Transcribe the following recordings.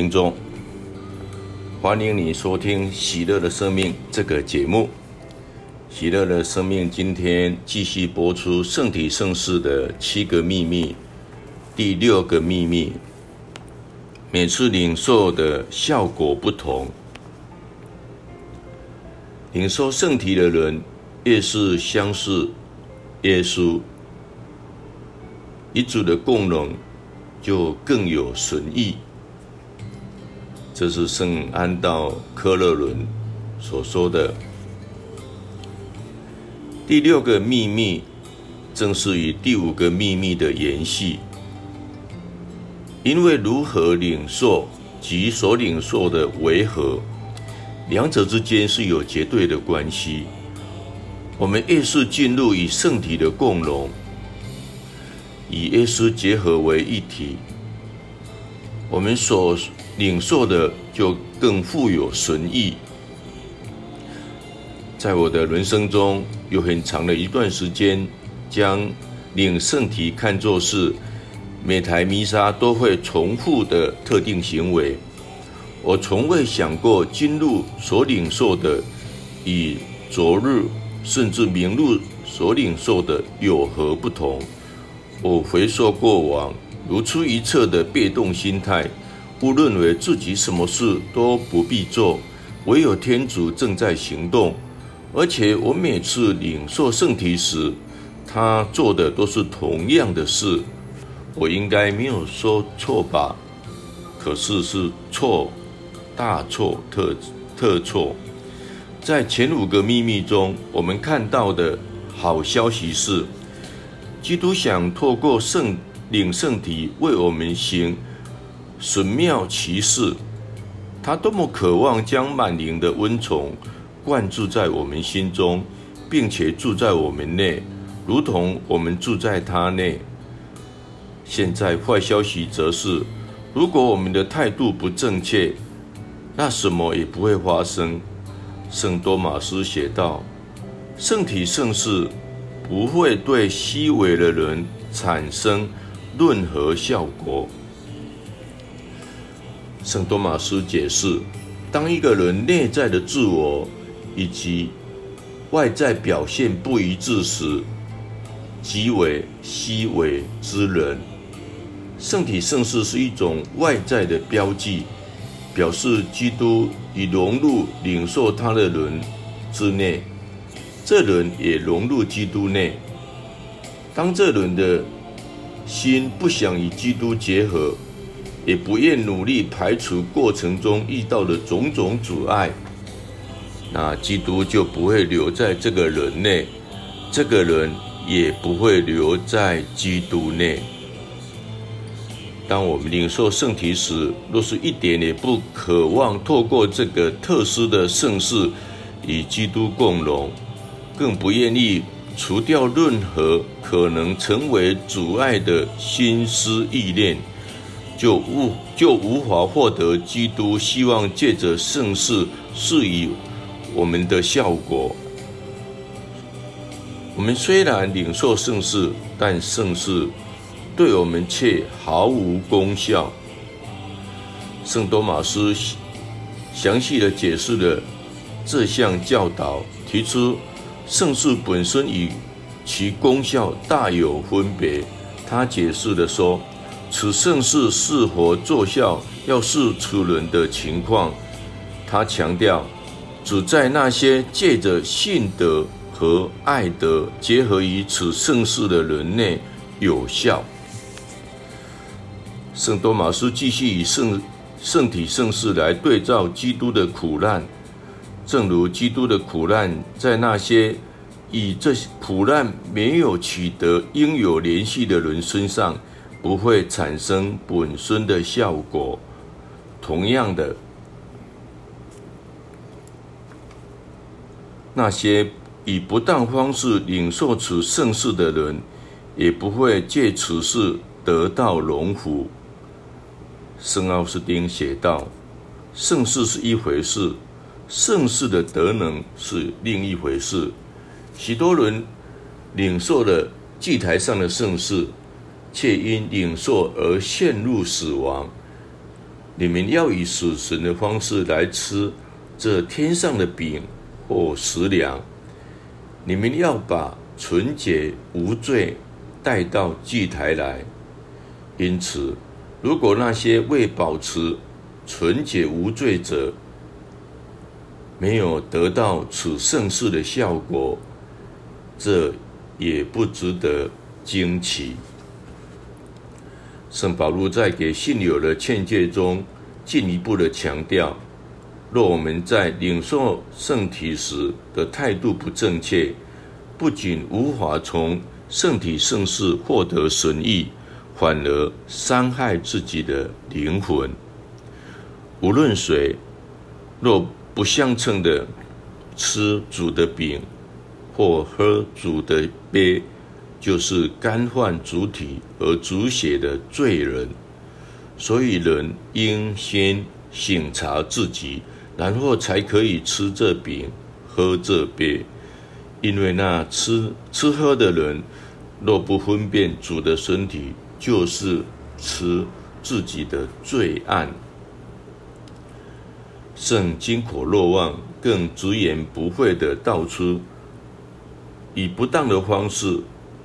听众，欢迎你收听《喜乐的生命》这个节目。喜乐的生命今天继续播出圣体圣事的七个秘密，第六个秘密。每次领受的效果不同，领受圣体的人越是相似耶稣，一主的共融就更有神意。这是圣安道科勒伦所说的第六个秘密，正是与第五个秘密的延续。因为如何领受及所领受的为何，两者之间是有绝对的关系。我们越是进入与圣体的共融，与耶稣结合为一体，我们所领受的就更富有神意。在我的人生中，有很长的一段时间，将领圣体看作是每台弥撒都会重复的特定行为。我从未想过今日所领受的与昨日甚至明日所领受的有何不同。我回溯过往，如出一辙的被动心态。误认为自己什么事都不必做，唯有天主正在行动。而且我每次领受圣体时，他做的都是同样的事。我应该没有说错吧？可是是错，大错特特错。在前五个秘密中，我们看到的好消息是，基督想透过圣领圣体为我们行。神妙奇事，他多么渴望将满灵的温宠灌注在我们心中，并且住在我们内，如同我们住在他内。现在坏消息则是，如果我们的态度不正确，那什么也不会发生。圣多玛斯写道：“圣体圣事不会对虚伪的人产生任何效果。”圣多玛斯解释：当一个人内在的自我以及外在表现不一致时，即为虚伪之人。圣体圣事是一种外在的标记，表示基督已融入领受他的人之内，这人也融入基督内。当这人的心不想与基督结合，也不愿努力排除过程中遇到的种种阻碍，那基督就不会留在这个人内，这个人也不会留在基督内。当我们领受圣体时，若是一点也不渴望透过这个特殊的圣事与基督共融，更不愿意除掉任何可能成为阻碍的心思意念。就无就无法获得基督希望借着圣事赐予我们的效果。我们虽然领受圣事，但圣事对我们却毫无功效。圣多玛斯详细的解释了这项教导，提出圣事本身与其功效大有分别。他解释的说。此盛世是否奏效，要视此人的情况。他强调，只在那些借着信德和爱德结合于此盛世的人内有效。圣多玛斯继续以圣圣体圣事来对照基督的苦难，正如基督的苦难在那些与这苦难没有取得应有联系的人身上。不会产生本身的效果。同样的，那些以不当方式领受此盛世的人，也不会借此事得到荣福。圣奥斯丁写道：“盛世是一回事，盛世的德能是另一回事。”许多人领受了祭台上的盛世。却因领受而陷入死亡，你们要以死神的方式来吃这天上的饼或食粮。你们要把纯洁无罪带到祭台来。因此，如果那些为保持纯洁无罪者没有得到此圣事的效果，这也不值得惊奇。圣保禄在给信友的劝诫中，进一步的强调：若我们在领受圣体时的态度不正确，不仅无法从圣体圣事获得神意，反而伤害自己的灵魂。无论谁，若不相称的吃主的饼或喝主的杯，就是干患主体和主血的罪人。所以人应先省察自己，然后才可以吃这饼、喝这杯。因为那吃吃喝的人，若不分辨主的身体，就是吃自己的罪案。圣金口若望更直言不讳的道出，以不当的方式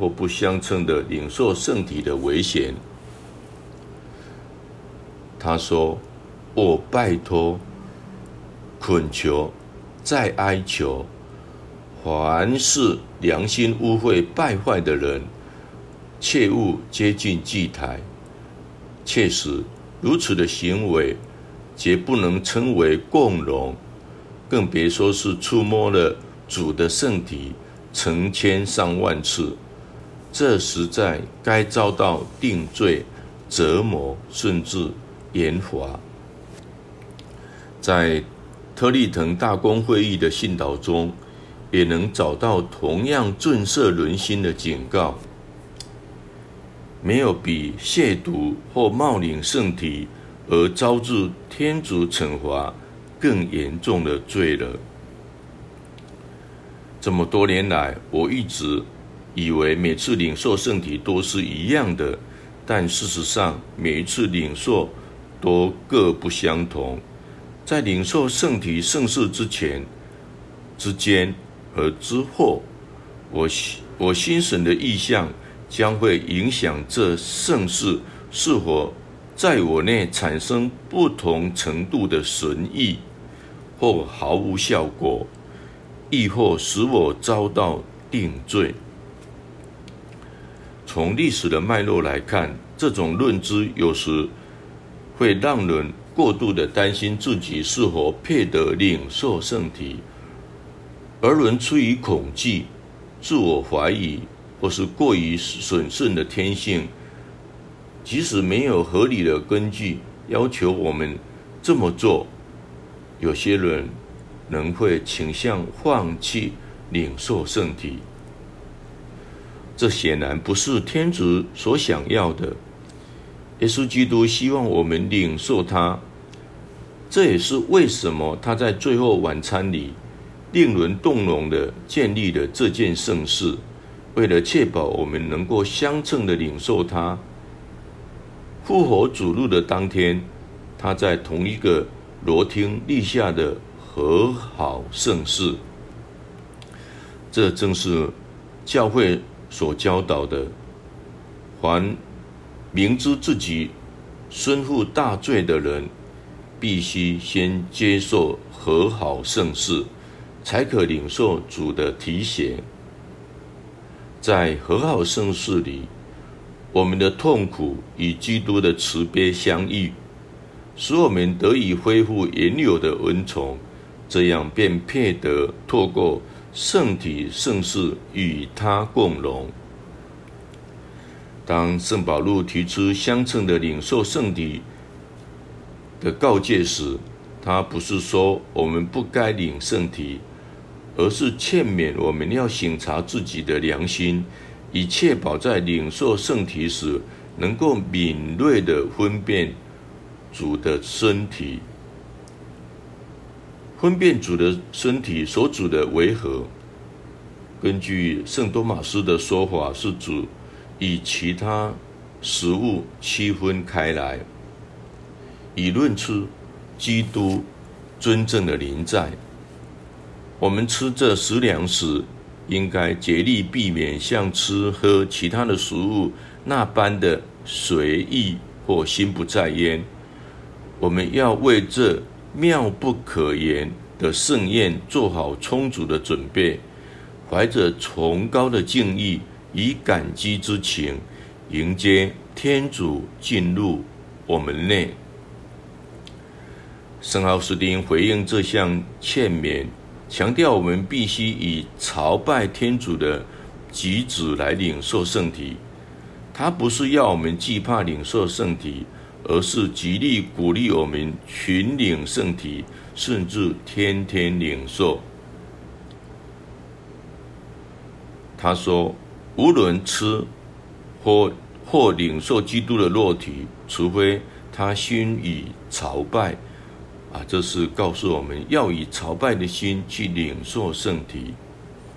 或不相称的领受圣体的危险。他说：“我拜托、恳求、再哀求，凡是良心污秽败坏的人，切勿接近祭台。确实，如此的行为。”绝不能称为共荣，更别说是触摸了主的圣体成千上万次，这实在该遭到定罪、折磨，甚至严罚。在特立腾大公会议的信导中，也能找到同样震慑人心的警告：没有比亵渎或冒领圣体。而遭致天主惩罚更严重的罪了。这么多年来，我一直以为每次领受圣体都是一样的，但事实上，每一次领受都各不相同。在领受圣体圣事之前、之间和之后，我我心神的意向将会影响这圣事是否。在我内产生不同程度的神益，或毫无效果，亦或使我遭到定罪。从历史的脉络来看，这种认知有时会让人过度的担心自己是否配得领受圣体，而人出于恐惧、自我怀疑，或是过于审慎的天性。即使没有合理的根据要求我们这么做，有些人仍会倾向放弃领受圣体。这显然不是天主所想要的。耶稣基督希望我们领受他，这也是为什么他在最后晚餐里令人动容的建立了这件圣事，为了确保我们能够相称的领受他。复活主路的当天，他在同一个罗厅立下的和好圣事，这正是教会所教导的：凡明知自己身负大罪的人，必须先接受和好圣事，才可领受主的提携。在和好圣事里。我们的痛苦与基督的慈悲相遇，使我们得以恢复原有的恩宠，这样便配得透过圣体圣事与他共荣。当圣保禄提出相称的领受圣体的告诫时，他不是说我们不该领圣体，而是劝勉我们要省察自己的良心。以确保在领受圣体时，能够敏锐地分辨主的身体，分辨主的身体所主的为何。根据圣多玛斯的说法，是主与其他食物区分开来，以论出基督真正的临在。我们吃这食粮时，应该竭力避免像吃喝其他的食物那般的随意或心不在焉。我们要为这妙不可言的盛宴做好充足的准备，怀着崇高的敬意与感激之情，迎接天主进入我们内。圣奥斯丁回应这项劝勉。强调我们必须以朝拜天主的举止来领受圣体，他不是要我们惧怕领受圣体，而是极力鼓励我们群领圣体，甚至天天领受。他说：“无论吃或或领受基督的肉体，除非他心以朝拜。”啊，这是告诉我们要以朝拜的心去领受圣体，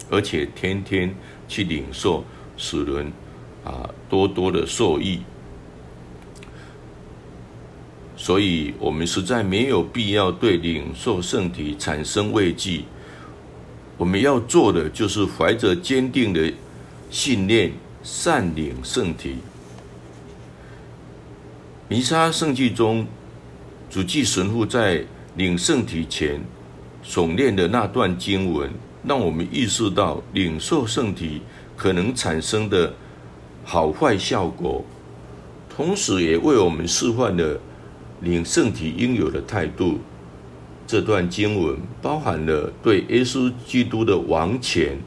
而且天天去领受，使人啊多多的受益。所以，我们实在没有必要对领受圣体产生畏惧。我们要做的就是怀着坚定的信念，善领圣体。弥撒圣祭中。主祭神父在领圣体前诵念的那段经文，让我们意识到领受圣体可能产生的好坏效果，同时也为我们示范了领圣体应有的态度。这段经文包含了对耶稣基督的王权、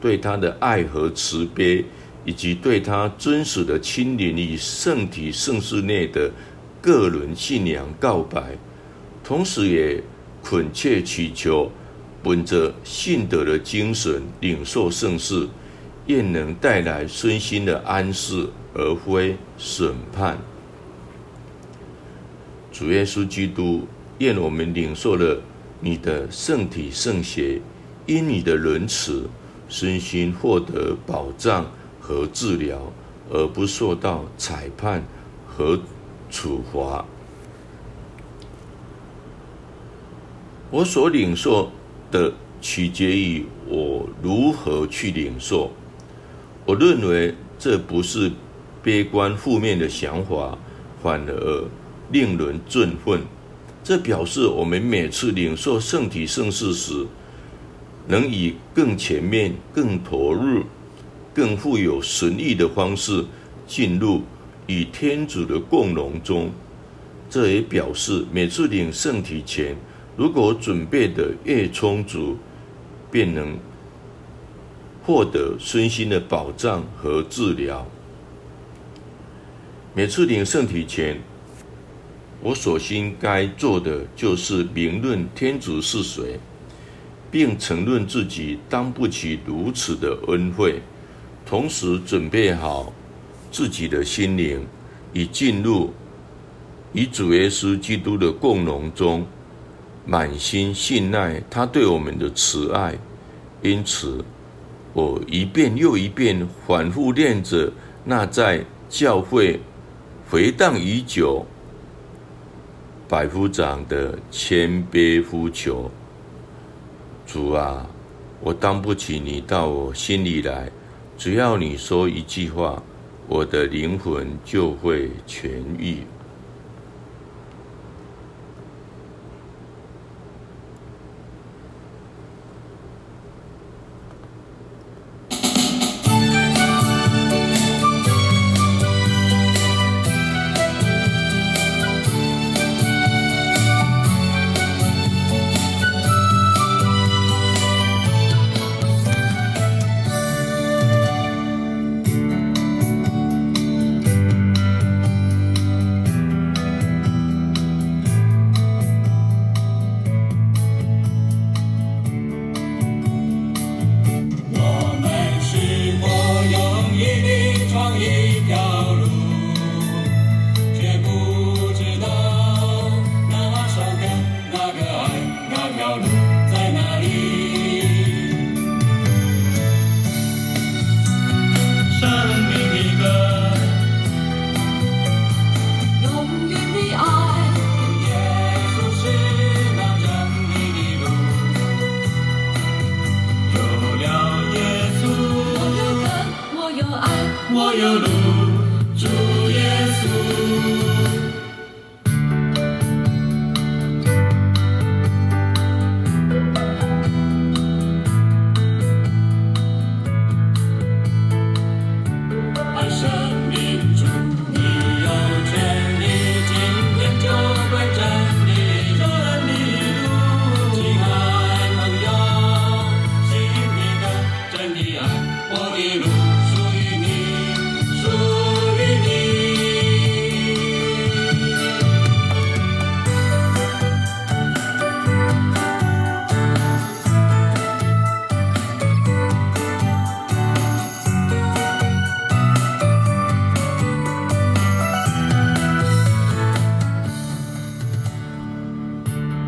对他的爱和慈悲，以及对他真实的亲临与圣体圣事内的。个人信仰告白，同时也恳切祈求，本着信德的精神领受圣事，愿能带来身心的安适，而非审判。主耶稣基督，愿我们领受了你的圣体圣血，因你的仁慈，身心获得保障和治疗，而不受到裁判和。处罚。我所领受的取决于我如何去领受。我认为这不是悲观负面的想法，反而令人振奋。这表示我们每次领受圣体圣事时，能以更全面、更投入、更富有神意的方式进入。与天主的共融中，这也表示每次领圣体前，如果准备的越充足，便能获得身心的保障和治疗。每次领圣体前，我所应该做的就是明论天主是谁，并承认自己当不起如此的恩惠，同时准备好。自己的心灵已进入与主耶稣基督的共融中，满心信赖他对我们的慈爱。因此，我一遍又一遍反复念着那在教会回荡已久百夫长的谦卑呼求：主啊，我当不起你到我心里来，只要你说一句话。我的灵魂就会痊愈。you do.